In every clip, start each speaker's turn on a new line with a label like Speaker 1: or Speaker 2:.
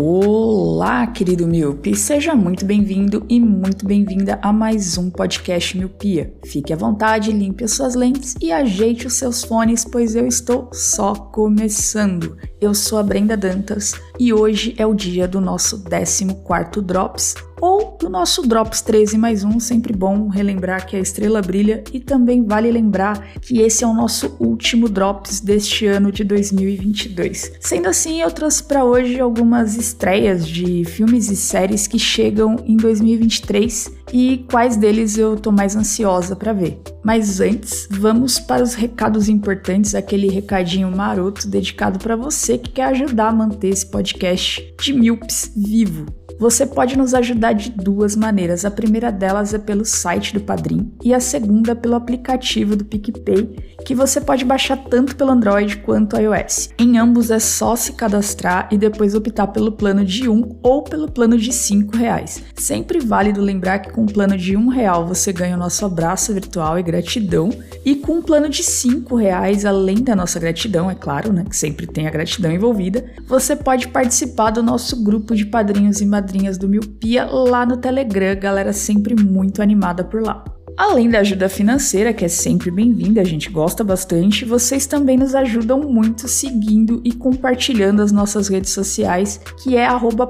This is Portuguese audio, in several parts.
Speaker 1: Olá, querido Miope, seja muito bem-vindo e muito bem-vinda a mais um podcast Miopia. Fique à vontade, limpe as suas lentes e ajeite os seus fones, pois eu estou só começando. Eu sou a Brenda Dantas e hoje é o dia do nosso 14º Drops, ou do nosso Drops 13 mais um, sempre bom relembrar que a estrela brilha e também vale lembrar que esse é o nosso último Drops deste ano de 2022. Sendo assim, eu trouxe para hoje algumas estreias de filmes e séries que chegam em 2023 e quais deles eu tô mais ansiosa para ver. Mas antes, vamos para os recados importantes, aquele recadinho maroto dedicado para você que quer ajudar a manter esse podcast de Milps vivo. Você pode nos ajudar de duas maneiras. A primeira delas é pelo site do Padrim e a segunda pelo aplicativo do PicPay, que você pode baixar tanto pelo Android quanto iOS. Em ambos é só se cadastrar e depois optar pelo plano de um ou pelo plano de cinco reais. Sempre válido lembrar que com o plano de um real você ganha o nosso abraço virtual e gratidão e com o plano de cinco reais, além da nossa gratidão, é claro, né, que sempre tem a gratidão envolvida, você pode participar do nosso grupo de padrinhos e madrinhas do Miopia lá no Telegram, galera sempre muito animada por lá. Além da ajuda financeira, que é sempre bem-vinda, a gente gosta bastante, vocês também nos ajudam muito seguindo e compartilhando as nossas redes sociais, que é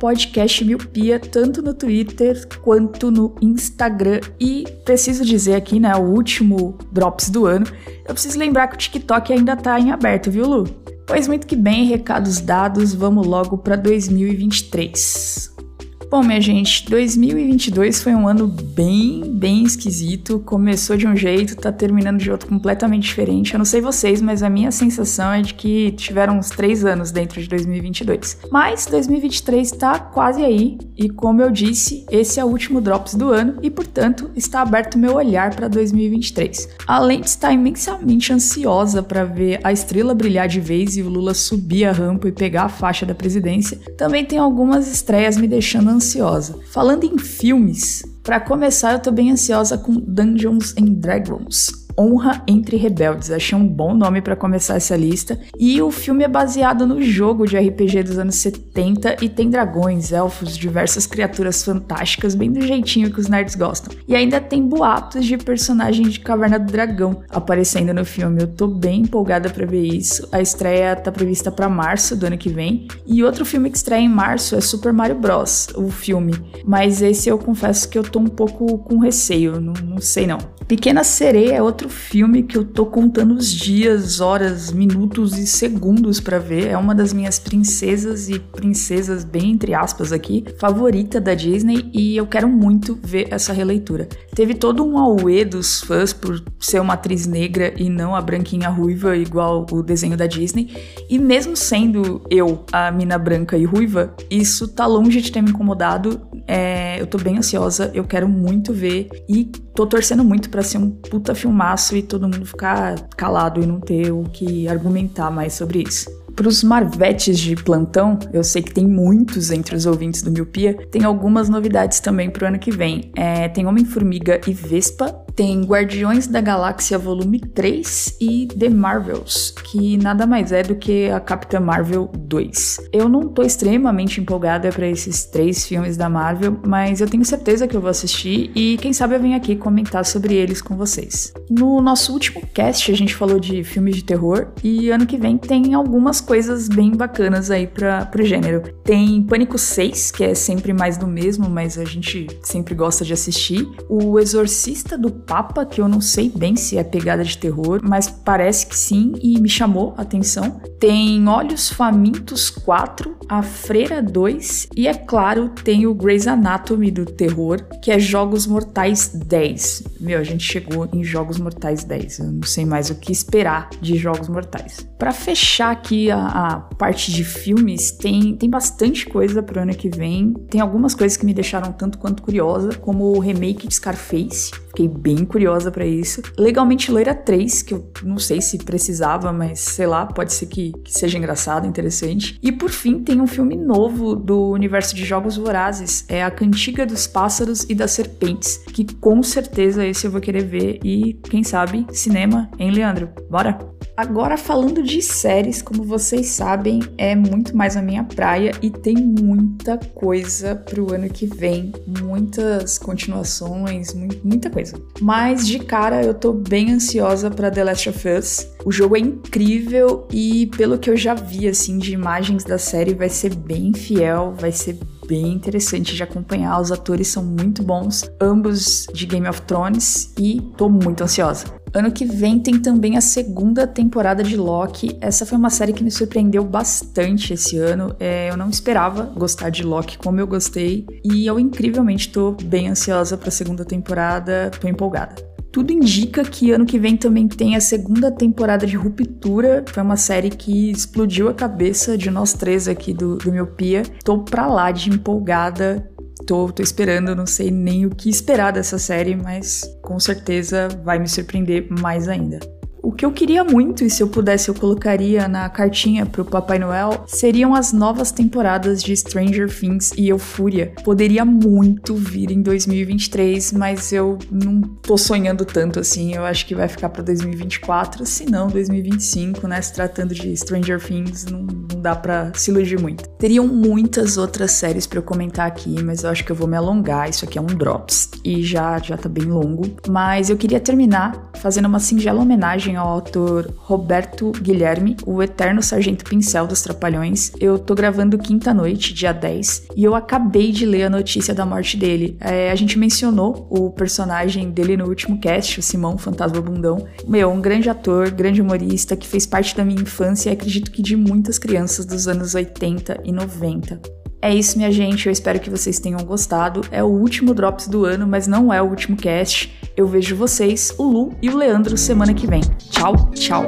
Speaker 1: podcastmiopia, tanto no Twitter quanto no Instagram. E preciso dizer aqui, né, o último Drops do ano, eu preciso lembrar que o TikTok ainda tá em aberto, viu, Lu? Pois muito que bem, recados dados, vamos logo para 2023. Bom, minha gente, 2022 foi um ano bem, bem esquisito. Começou de um jeito, tá terminando de outro completamente diferente. Eu não sei vocês, mas a minha sensação é de que tiveram uns três anos dentro de 2022. Mas 2023 tá quase aí, e como eu disse, esse é o último Drops do ano e, portanto, está aberto meu olhar para 2023. Além de estar imensamente ansiosa para ver a estrela brilhar de vez e o Lula subir a rampa e pegar a faixa da presidência, também tem algumas estreias me deixando ansiosa. Falando em filmes, para começar, eu tô bem ansiosa com Dungeons and Dragons. Honra entre Rebeldes. Achei um bom nome para começar essa lista. E o filme é baseado no jogo de RPG dos anos 70 e tem dragões, elfos, diversas criaturas fantásticas, bem do jeitinho que os nerds gostam. E ainda tem boatos de personagens de Caverna do Dragão aparecendo no filme. Eu tô bem empolgada para ver isso. A estreia tá prevista para março do ano que vem. E outro filme que estreia em março é Super Mario Bros, o filme. Mas esse eu confesso que eu tô um pouco com receio, não, não sei não. Pequena Sereia é outro filme que eu tô contando os dias, horas, minutos e segundos para ver. É uma das minhas princesas e princesas bem entre aspas aqui, favorita da Disney e eu quero muito ver essa releitura. Teve todo um auê dos fãs por ser uma atriz negra e não a branquinha ruiva igual o desenho da Disney. E mesmo sendo eu a mina branca e ruiva, isso tá longe de ter me incomodado. É, eu tô bem ansiosa, eu quero muito ver e tô torcendo muito para ser um puta filmaço e todo mundo ficar calado e não ter o que argumentar mais sobre isso. Para os marvetes de plantão, eu sei que tem muitos entre os ouvintes do Miopia, tem algumas novidades também para o ano que vem. É, tem Homem-Formiga e Vespa, tem Guardiões da Galáxia Volume 3 e The Marvels, que nada mais é do que a Capitã Marvel 2. Eu não tô extremamente empolgada para esses três filmes da Marvel, mas eu tenho certeza que eu vou assistir e quem sabe eu venho aqui comentar sobre eles com vocês. No nosso último cast a gente falou de filmes de terror e ano que vem tem algumas coisas bem bacanas aí para pro gênero. Tem Pânico 6, que é sempre mais do mesmo, mas a gente sempre gosta de assistir. O Exorcista do Papa, que eu não sei bem se é pegada de terror, mas parece que sim e me chamou a atenção. Tem Olhos Famintos 4, A Freira 2 e, é claro, tem o Grey's Anatomy do terror, que é Jogos Mortais 10. meu, a gente chegou em Jogos Mortais 10. Eu não sei mais o que esperar de Jogos Mortais. Para fechar aqui a, a, parte de filmes, tem, tem bastante coisa pro ano que vem. Tem algumas coisas que me deixaram tanto quanto curiosa, como o remake de Scarface. Fiquei bem curiosa para isso. Legalmente Loira 3, que eu não sei se precisava, mas sei lá, pode ser que, que seja engraçado, interessante. E por fim, tem um filme novo do universo de Jogos Vorazes, é A Cantiga dos Pássaros e das Serpentes, que com certeza esse eu vou querer ver e, quem sabe, cinema, hein, Leandro? Bora? Agora, falando de séries, como vocês sabem, é muito mais a minha praia e tem muita coisa pro ano que vem, muitas continuações, muita coisa. Mas de cara eu tô bem ansiosa para The Last of Us. O jogo é incrível e pelo que eu já vi assim de imagens da série vai ser bem fiel, vai ser bem interessante de acompanhar. Os atores são muito bons, ambos de Game of Thrones, e tô muito ansiosa. Ano que vem tem também a segunda temporada de Loki. Essa foi uma série que me surpreendeu bastante esse ano. É, eu não esperava gostar de Loki como eu gostei. E eu incrivelmente tô bem ansiosa pra segunda temporada, tô empolgada. Tudo indica que ano que vem também tem a segunda temporada de Ruptura. Foi uma série que explodiu a cabeça de nós três aqui do, do Miopia. Tô pra lá de empolgada tô, tô esperando, não sei nem o que esperar dessa série, mas com certeza vai me surpreender mais ainda. O que eu queria muito, e se eu pudesse eu colocaria na cartinha pro Papai Noel, seriam as novas temporadas de Stranger Things e Euphoria. Poderia muito vir em 2023, mas eu não tô sonhando tanto assim. Eu acho que vai ficar para 2024, se não 2025, né? Se tratando de Stranger Things, não, não dá para se iludir muito. Teriam muitas outras séries para eu comentar aqui, mas eu acho que eu vou me alongar. Isso aqui é um drops e já já tá bem longo, mas eu queria terminar fazendo uma singela homenagem ao autor Roberto Guilherme, o eterno sargento pincel dos Trapalhões. Eu tô gravando quinta noite, dia 10, e eu acabei de ler a notícia da morte dele. É, a gente mencionou o personagem dele no último cast, o Simão Fantasma Bundão. Meu, um grande ator, grande humorista que fez parte da minha infância e acredito que de muitas crianças dos anos 80 e 90. É isso, minha gente. Eu espero que vocês tenham gostado. É o último Drops do ano, mas não é o último cast. Eu vejo vocês, o Lu e o Leandro, semana que vem. Tchau, tchau.